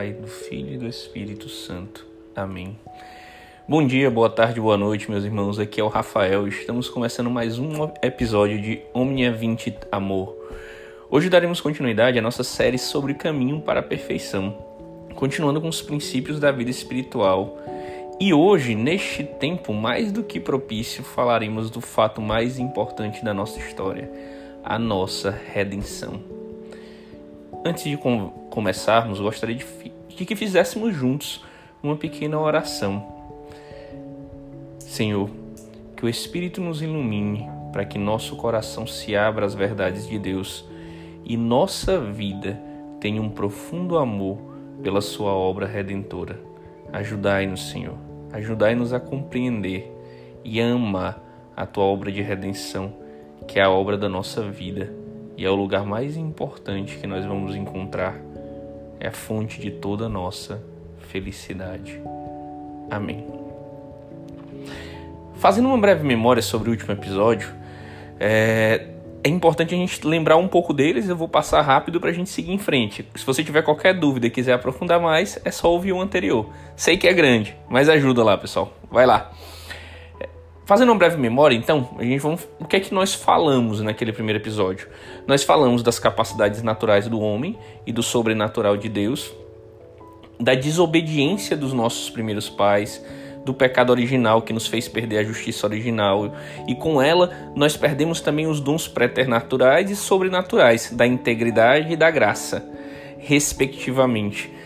Pai, do Filho e do Espírito Santo. Amém. Bom dia, boa tarde, boa noite, meus irmãos. Aqui é o Rafael. Estamos começando mais um episódio de Omnia Vinte Amor. Hoje daremos continuidade à nossa série sobre caminho para a perfeição, continuando com os princípios da vida espiritual. E hoje, neste tempo mais do que propício, falaremos do fato mais importante da nossa história, a nossa redenção. Antes de com começarmos, gostaria de, de que fizéssemos juntos uma pequena oração. Senhor, que o Espírito nos ilumine para que nosso coração se abra às verdades de Deus e nossa vida tenha um profundo amor pela Sua obra redentora. Ajudai-nos, Senhor, ajudai-nos a compreender e a amar a Tua obra de redenção, que é a obra da nossa vida e é o lugar mais importante que nós vamos encontrar, é a fonte de toda a nossa felicidade. Amém. Fazendo uma breve memória sobre o último episódio, é, é importante a gente lembrar um pouco deles. Eu vou passar rápido para a gente seguir em frente. Se você tiver qualquer dúvida e quiser aprofundar mais, é só ouvir o anterior. Sei que é grande, mas ajuda lá, pessoal. Vai lá. Fazendo uma breve memória, então, a gente vamos, o que é que nós falamos naquele primeiro episódio? Nós falamos das capacidades naturais do homem e do sobrenatural de Deus, da desobediência dos nossos primeiros pais, do pecado original que nos fez perder a justiça original, e com ela nós perdemos também os dons preternaturais e sobrenaturais da integridade e da graça, respectivamente.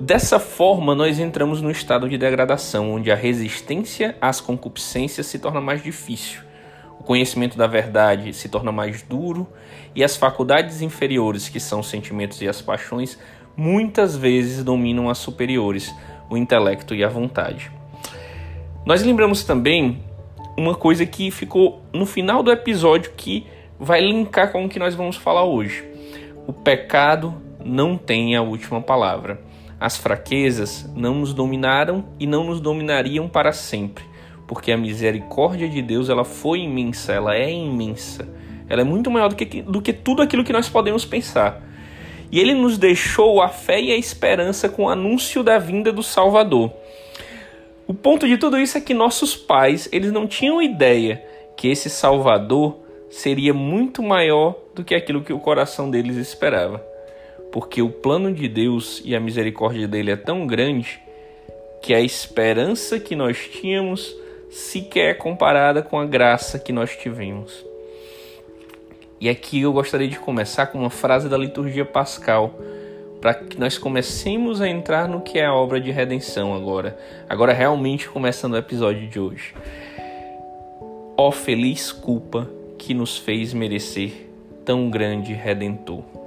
Dessa forma, nós entramos no estado de degradação, onde a resistência às concupiscências se torna mais difícil, o conhecimento da verdade se torna mais duro e as faculdades inferiores, que são os sentimentos e as paixões, muitas vezes dominam as superiores, o intelecto e a vontade. Nós lembramos também uma coisa que ficou no final do episódio que vai linkar com o que nós vamos falar hoje. O pecado não tem a última palavra. As fraquezas não nos dominaram e não nos dominariam para sempre, porque a misericórdia de Deus ela foi imensa, ela é imensa. Ela é muito maior do que, do que tudo aquilo que nós podemos pensar. E ele nos deixou a fé e a esperança com o anúncio da vinda do Salvador. O ponto de tudo isso é que nossos pais, eles não tinham ideia que esse Salvador seria muito maior do que aquilo que o coração deles esperava porque o plano de Deus e a misericórdia dele é tão grande que a esperança que nós tínhamos sequer é comparada com a graça que nós tivemos. E aqui eu gostaria de começar com uma frase da liturgia pascal, para que nós comecemos a entrar no que é a obra de redenção agora. Agora realmente começando o episódio de hoje. Ó feliz culpa que nos fez merecer tão grande redentor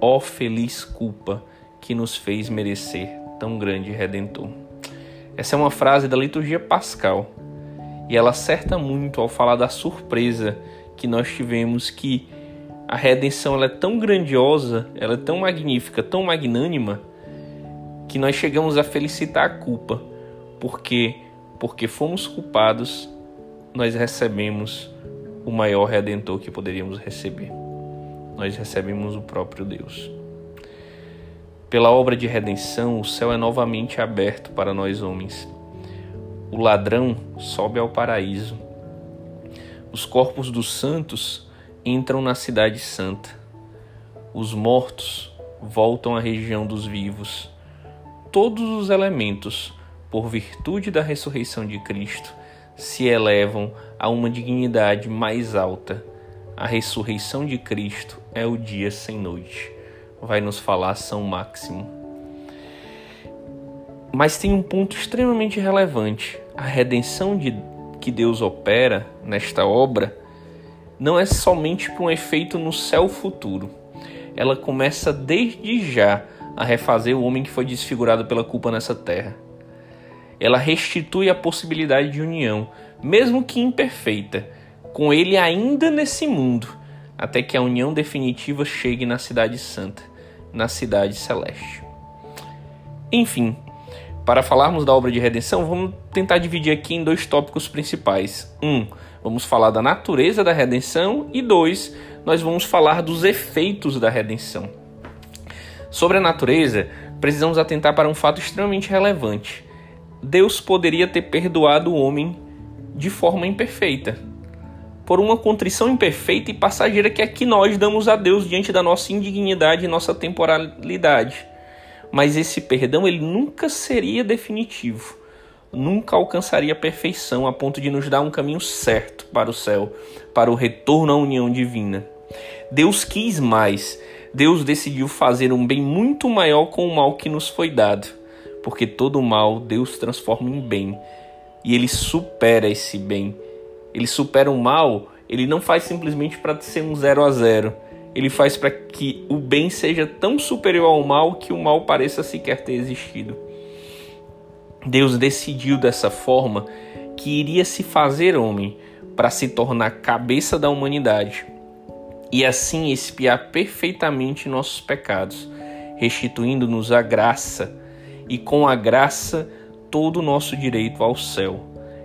ó feliz culpa que nos fez merecer tão grande redentor. Essa é uma frase da liturgia pascal e ela acerta muito ao falar da surpresa que nós tivemos que a redenção ela é tão grandiosa, ela é tão magnífica, tão magnânima que nós chegamos a felicitar a culpa, porque porque fomos culpados, nós recebemos o maior redentor que poderíamos receber nós recebemos o próprio Deus. Pela obra de redenção, o céu é novamente aberto para nós homens. O ladrão sobe ao paraíso. Os corpos dos santos entram na cidade santa. Os mortos voltam à região dos vivos. Todos os elementos, por virtude da ressurreição de Cristo, se elevam a uma dignidade mais alta a ressurreição de Cristo é o dia sem noite. Vai nos falar São Máximo. Mas tem um ponto extremamente relevante. A redenção de, que Deus opera nesta obra não é somente para um efeito no céu futuro. Ela começa desde já a refazer o homem que foi desfigurado pela culpa nessa terra. Ela restitui a possibilidade de união, mesmo que imperfeita, com ele ainda nesse mundo, até que a união definitiva chegue na Cidade Santa, na Cidade Celeste. Enfim, para falarmos da obra de redenção, vamos tentar dividir aqui em dois tópicos principais. Um, vamos falar da natureza da redenção, e dois, nós vamos falar dos efeitos da redenção. Sobre a natureza, precisamos atentar para um fato extremamente relevante. Deus poderia ter perdoado o homem de forma imperfeita, por uma contrição imperfeita e passageira que é que nós damos a Deus diante da nossa indignidade e nossa temporalidade. Mas esse perdão ele nunca seria definitivo, nunca alcançaria a perfeição a ponto de nos dar um caminho certo para o céu, para o retorno à união divina. Deus quis mais. Deus decidiu fazer um bem muito maior com o mal que nos foi dado, porque todo mal Deus transforma em bem e ele supera esse bem. Ele supera o mal, ele não faz simplesmente para ser um zero a zero. Ele faz para que o bem seja tão superior ao mal que o mal pareça sequer ter existido. Deus decidiu dessa forma que iria se fazer homem para se tornar cabeça da humanidade e assim expiar perfeitamente nossos pecados, restituindo-nos a graça e com a graça todo o nosso direito ao céu.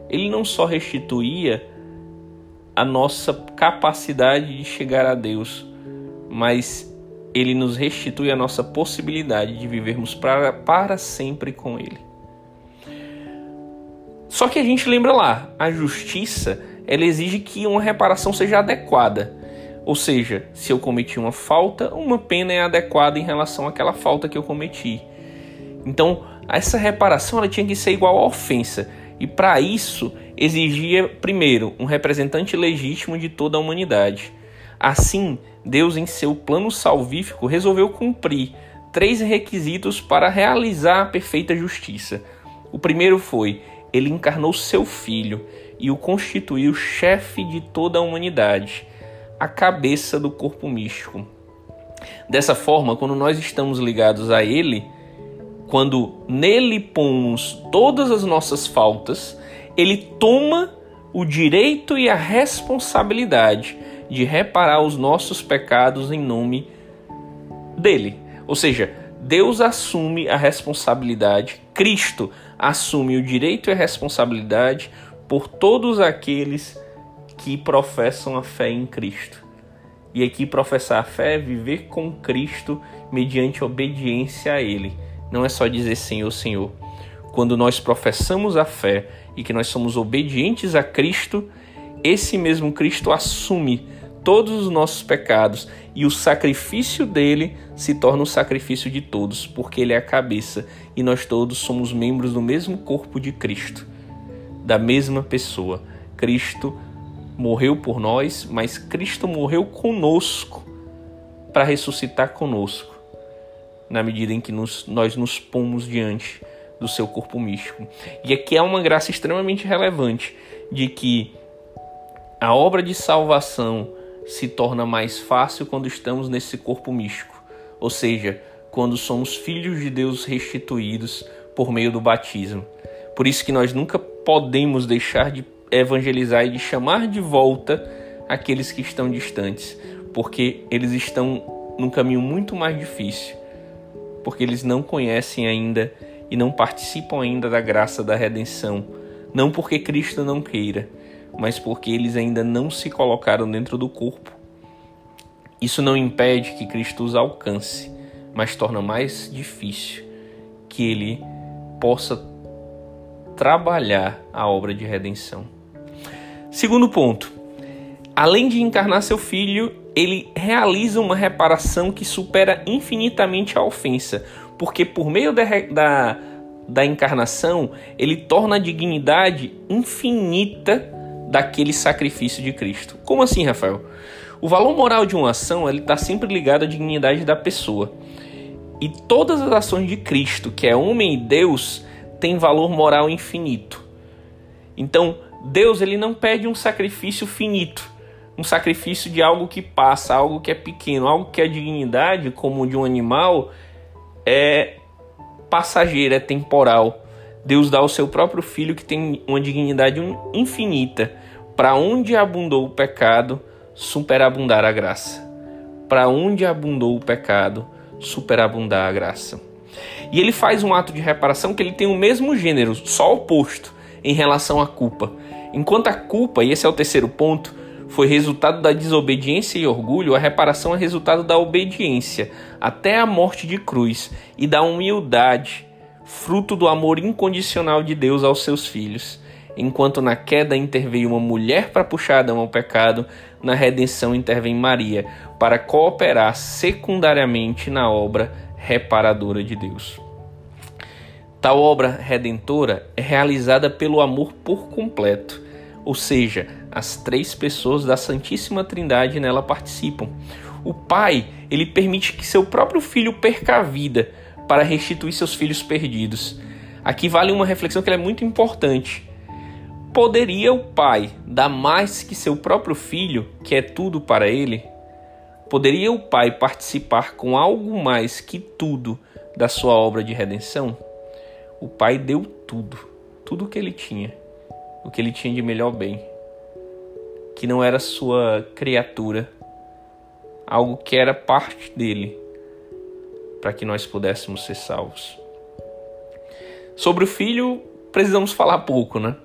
Ele não só restituía a nossa capacidade de chegar a Deus, mas ele nos restitui a nossa possibilidade de vivermos para, para sempre com Ele. Só que a gente lembra lá, a justiça ela exige que uma reparação seja adequada. Ou seja, se eu cometi uma falta, uma pena é adequada em relação àquela falta que eu cometi. Então, essa reparação ela tinha que ser igual à ofensa. E para isso, exigia, primeiro, um representante legítimo de toda a humanidade. Assim, Deus, em seu plano salvífico, resolveu cumprir três requisitos para realizar a perfeita justiça. O primeiro foi: ele encarnou seu filho e o constituiu chefe de toda a humanidade, a cabeça do corpo místico. Dessa forma, quando nós estamos ligados a ele, quando nele pomos todas as nossas faltas, ele toma o direito e a responsabilidade de reparar os nossos pecados em nome dele. Ou seja, Deus assume a responsabilidade, Cristo assume o direito e a responsabilidade por todos aqueles que professam a fé em Cristo. E aqui professar a fé é viver com Cristo mediante obediência a Ele não é só dizer Senhor, Senhor. Quando nós professamos a fé e que nós somos obedientes a Cristo, esse mesmo Cristo assume todos os nossos pecados e o sacrifício dele se torna o sacrifício de todos, porque ele é a cabeça e nós todos somos membros do mesmo corpo de Cristo, da mesma pessoa. Cristo morreu por nós, mas Cristo morreu conosco para ressuscitar conosco na medida em que nos, nós nos pomos diante do seu corpo místico. E aqui é uma graça extremamente relevante de que a obra de salvação se torna mais fácil quando estamos nesse corpo místico, ou seja, quando somos filhos de Deus restituídos por meio do batismo. Por isso que nós nunca podemos deixar de evangelizar e de chamar de volta aqueles que estão distantes, porque eles estão num caminho muito mais difícil porque eles não conhecem ainda e não participam ainda da graça da redenção, não porque Cristo não queira, mas porque eles ainda não se colocaram dentro do corpo. Isso não impede que Cristo os alcance, mas torna mais difícil que ele possa trabalhar a obra de redenção. Segundo ponto, além de encarnar seu filho, ele realiza uma reparação que supera infinitamente a ofensa, porque por meio da, da, da encarnação ele torna a dignidade infinita daquele sacrifício de Cristo. Como assim, Rafael? O valor moral de uma ação está sempre ligado à dignidade da pessoa. E todas as ações de Cristo, que é homem e Deus, têm valor moral infinito. Então, Deus ele não pede um sacrifício finito um sacrifício de algo que passa, algo que é pequeno, algo que é dignidade, como de um animal, é passageiro, é temporal. Deus dá o seu próprio filho que tem uma dignidade infinita. Para onde abundou o pecado, superabundar a graça. Para onde abundou o pecado, superabundar a graça. E ele faz um ato de reparação que ele tem o mesmo gênero, só oposto em relação à culpa. Enquanto a culpa, e esse é o terceiro ponto, foi resultado da desobediência e orgulho, a reparação é resultado da obediência até a morte de cruz e da humildade, fruto do amor incondicional de Deus aos seus filhos. Enquanto na queda interveio uma mulher para puxar Adão ao pecado, na redenção intervém Maria para cooperar secundariamente na obra reparadora de Deus. Tal obra redentora é realizada pelo amor por completo, ou seja, as três pessoas da Santíssima Trindade nela participam. O Pai, ele permite que seu próprio filho perca a vida para restituir seus filhos perdidos. Aqui vale uma reflexão que é muito importante. Poderia o pai dar mais que seu próprio filho, que é tudo para ele? Poderia o pai participar com algo mais que tudo da sua obra de redenção? O pai deu tudo, tudo o que ele tinha, o que ele tinha de melhor bem, que não era sua criatura, algo que era parte dele, para que nós pudéssemos ser salvos. Sobre o filho, precisamos falar pouco, né?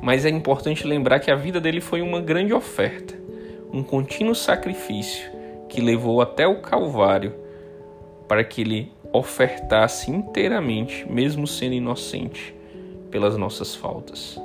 Mas é importante lembrar que a vida dele foi uma grande oferta, um contínuo sacrifício que levou até o Calvário para que ele ofertasse inteiramente, mesmo sendo inocente, pelas nossas faltas.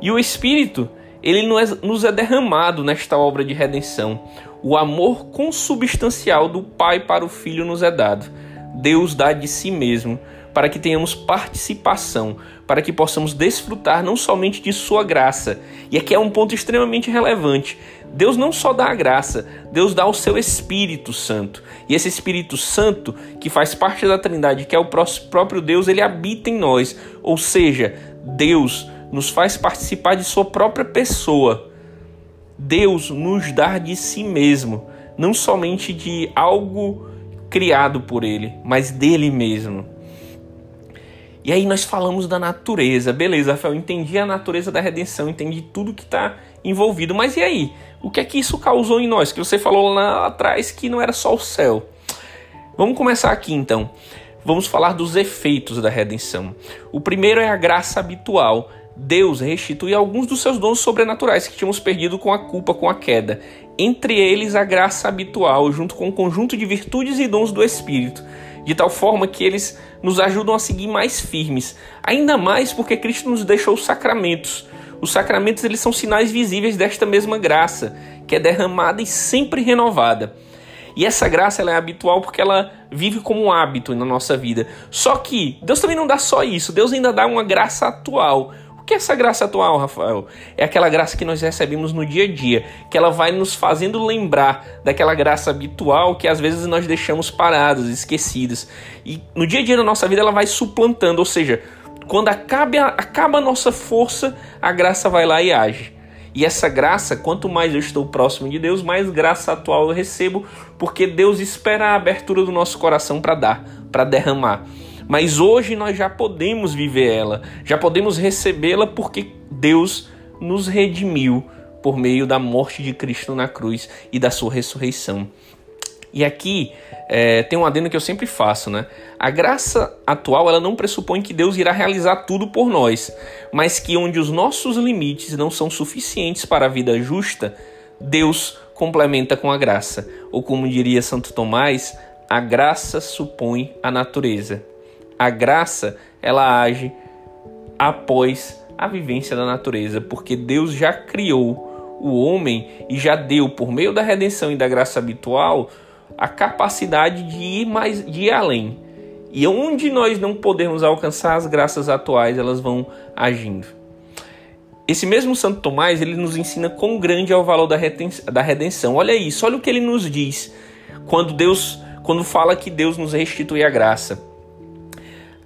E o Espírito, ele nos é derramado nesta obra de redenção. O amor consubstancial do Pai para o Filho nos é dado. Deus dá de si mesmo para que tenhamos participação, para que possamos desfrutar não somente de Sua graça. E aqui é um ponto extremamente relevante. Deus não só dá a graça, Deus dá o seu Espírito Santo. E esse Espírito Santo, que faz parte da Trindade, que é o próprio Deus, ele habita em nós. Ou seja, Deus nos faz participar de Sua própria pessoa. Deus nos dá de si mesmo, não somente de algo criado por Ele, mas dele mesmo. E aí nós falamos da natureza. Beleza, Rafael, entendi a natureza da redenção, entendi tudo que está envolvido. Mas e aí? O que é que isso causou em nós? Que você falou lá atrás que não era só o céu. Vamos começar aqui então. Vamos falar dos efeitos da redenção. O primeiro é a graça habitual. Deus restitui alguns dos seus dons sobrenaturais que tínhamos perdido com a culpa, com a queda. Entre eles, a graça habitual, junto com o um conjunto de virtudes e dons do Espírito de tal forma que eles nos ajudam a seguir mais firmes. Ainda mais porque Cristo nos deixou os sacramentos. Os sacramentos eles são sinais visíveis desta mesma graça, que é derramada e sempre renovada. E essa graça ela é habitual porque ela vive como um hábito na nossa vida. Só que Deus também não dá só isso, Deus ainda dá uma graça atual que é essa graça atual, Rafael? É aquela graça que nós recebemos no dia a dia, que ela vai nos fazendo lembrar daquela graça habitual que às vezes nós deixamos paradas, esquecidas. E no dia a dia da nossa vida ela vai suplantando, ou seja, quando acaba, acaba a nossa força, a graça vai lá e age. E essa graça, quanto mais eu estou próximo de Deus, mais graça atual eu recebo, porque Deus espera a abertura do nosso coração para dar, para derramar. Mas hoje nós já podemos viver ela, já podemos recebê-la porque Deus nos redimiu por meio da morte de Cristo na cruz e da sua ressurreição. E aqui é, tem um adendo que eu sempre faço, né? A graça atual ela não pressupõe que Deus irá realizar tudo por nós, mas que onde os nossos limites não são suficientes para a vida justa, Deus complementa com a graça. Ou como diria Santo Tomás, a graça supõe a natureza a graça ela age após a vivência da natureza, porque Deus já criou o homem e já deu por meio da redenção e da graça habitual a capacidade de ir mais de ir além. E onde nós não podemos alcançar as graças atuais, elas vão agindo. Esse mesmo Santo Tomás, ele nos ensina quão grande é o valor da redenção. Olha isso, olha o que ele nos diz quando Deus, quando fala que Deus nos restitui a graça.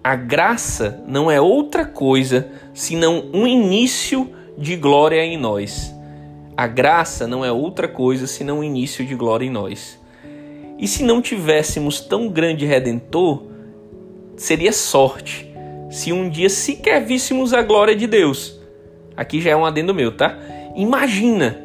A graça não é outra coisa senão um início de glória em nós. A graça não é outra coisa senão um início de glória em nós. E se não tivéssemos tão grande redentor, seria sorte se um dia sequer víssemos a glória de Deus. Aqui já é um adendo meu, tá? Imagina,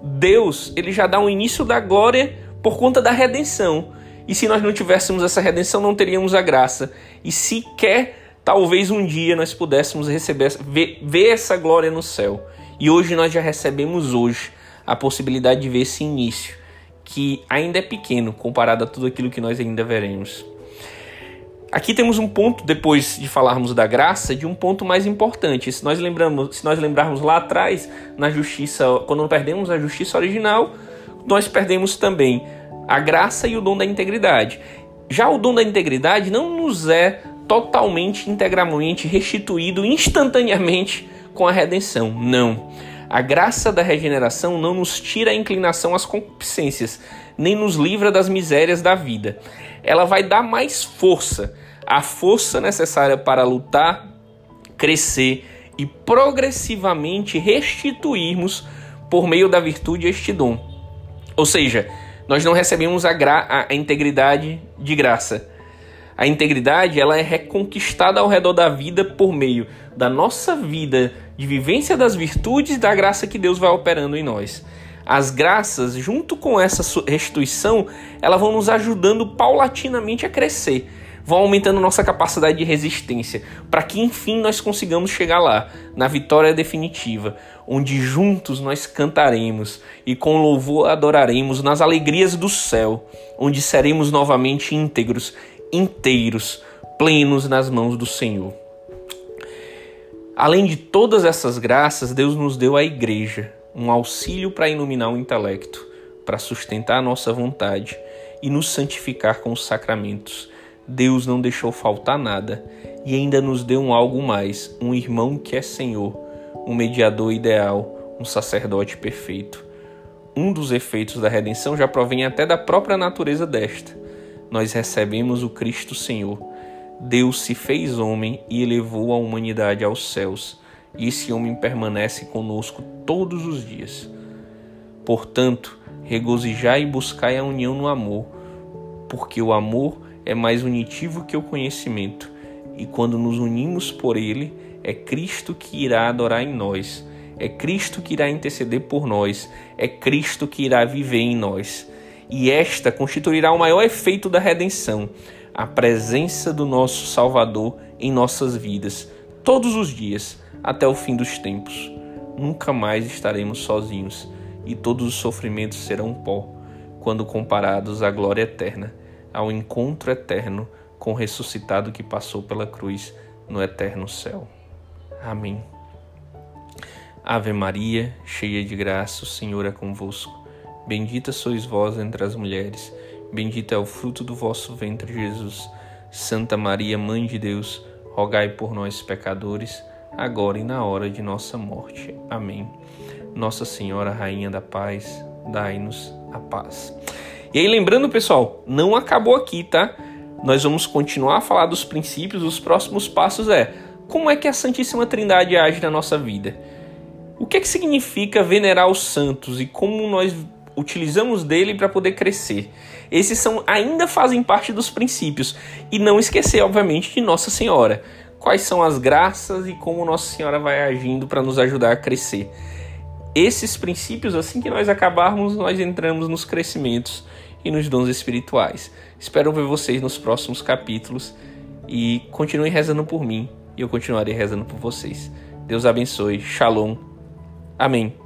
Deus, ele já dá um início da glória por conta da redenção. E se nós não tivéssemos essa redenção, não teríamos a graça. E sequer, talvez um dia nós pudéssemos receber, ver, ver essa glória no céu. E hoje nós já recebemos hoje a possibilidade de ver esse início, que ainda é pequeno comparado a tudo aquilo que nós ainda veremos. Aqui temos um ponto, depois de falarmos da graça, de um ponto mais importante. Se nós, lembramos, se nós lembrarmos lá atrás, na justiça, quando perdemos a justiça original, nós perdemos também a graça e o dom da integridade. Já o dom da integridade não nos é totalmente, integralmente restituído instantaneamente com a redenção. Não. A graça da regeneração não nos tira a inclinação às concupiscências, nem nos livra das misérias da vida. Ela vai dar mais força a força necessária para lutar, crescer e progressivamente restituirmos por meio da virtude este dom. Ou seja, nós não recebemos a, a, a integridade de graça. A integridade ela é reconquistada ao redor da vida por meio da nossa vida de vivência das virtudes da graça que Deus vai operando em nós. As graças, junto com essa restituição, elas vão nos ajudando paulatinamente a crescer vão aumentando nossa capacidade de resistência, para que enfim nós consigamos chegar lá, na vitória definitiva, onde juntos nós cantaremos e com louvor adoraremos nas alegrias do céu, onde seremos novamente íntegros, inteiros, plenos nas mãos do Senhor. Além de todas essas graças, Deus nos deu a igreja, um auxílio para iluminar o intelecto, para sustentar a nossa vontade e nos santificar com os sacramentos Deus não deixou faltar nada e ainda nos deu um algo mais, um irmão que é Senhor, um mediador ideal, um sacerdote perfeito. Um dos efeitos da redenção já provém até da própria natureza desta. Nós recebemos o Cristo Senhor. Deus se fez homem e elevou a humanidade aos céus, e esse homem permanece conosco todos os dias. Portanto, regozijai e buscai a união no amor, porque o amor é mais unitivo que o conhecimento, e quando nos unimos por ele, é Cristo que irá adorar em nós, é Cristo que irá interceder por nós, é Cristo que irá viver em nós. E esta constituirá o maior efeito da redenção, a presença do nosso Salvador em nossas vidas, todos os dias, até o fim dos tempos. Nunca mais estaremos sozinhos, e todos os sofrimentos serão pó, quando comparados à glória eterna ao encontro eterno com o ressuscitado que passou pela cruz no eterno céu. Amém. Ave Maria, cheia de graça, o Senhor é convosco. Bendita sois vós entre as mulheres, bendito é o fruto do vosso ventre, Jesus. Santa Maria, Mãe de Deus, rogai por nós, pecadores, agora e na hora de nossa morte. Amém. Nossa Senhora, Rainha da Paz, dai-nos a paz. E aí, lembrando, pessoal, não acabou aqui, tá? Nós vamos continuar a falar dos princípios. Os próximos passos é como é que a Santíssima Trindade age na nossa vida. O que é que significa venerar os santos e como nós utilizamos dele para poder crescer. Esses são ainda fazem parte dos princípios e não esquecer, obviamente, de Nossa Senhora. Quais são as graças e como Nossa Senhora vai agindo para nos ajudar a crescer. Esses princípios, assim que nós acabarmos, nós entramos nos crescimentos e nos dons espirituais. Espero ver vocês nos próximos capítulos e continuem rezando por mim e eu continuarei rezando por vocês. Deus abençoe. Shalom. Amém.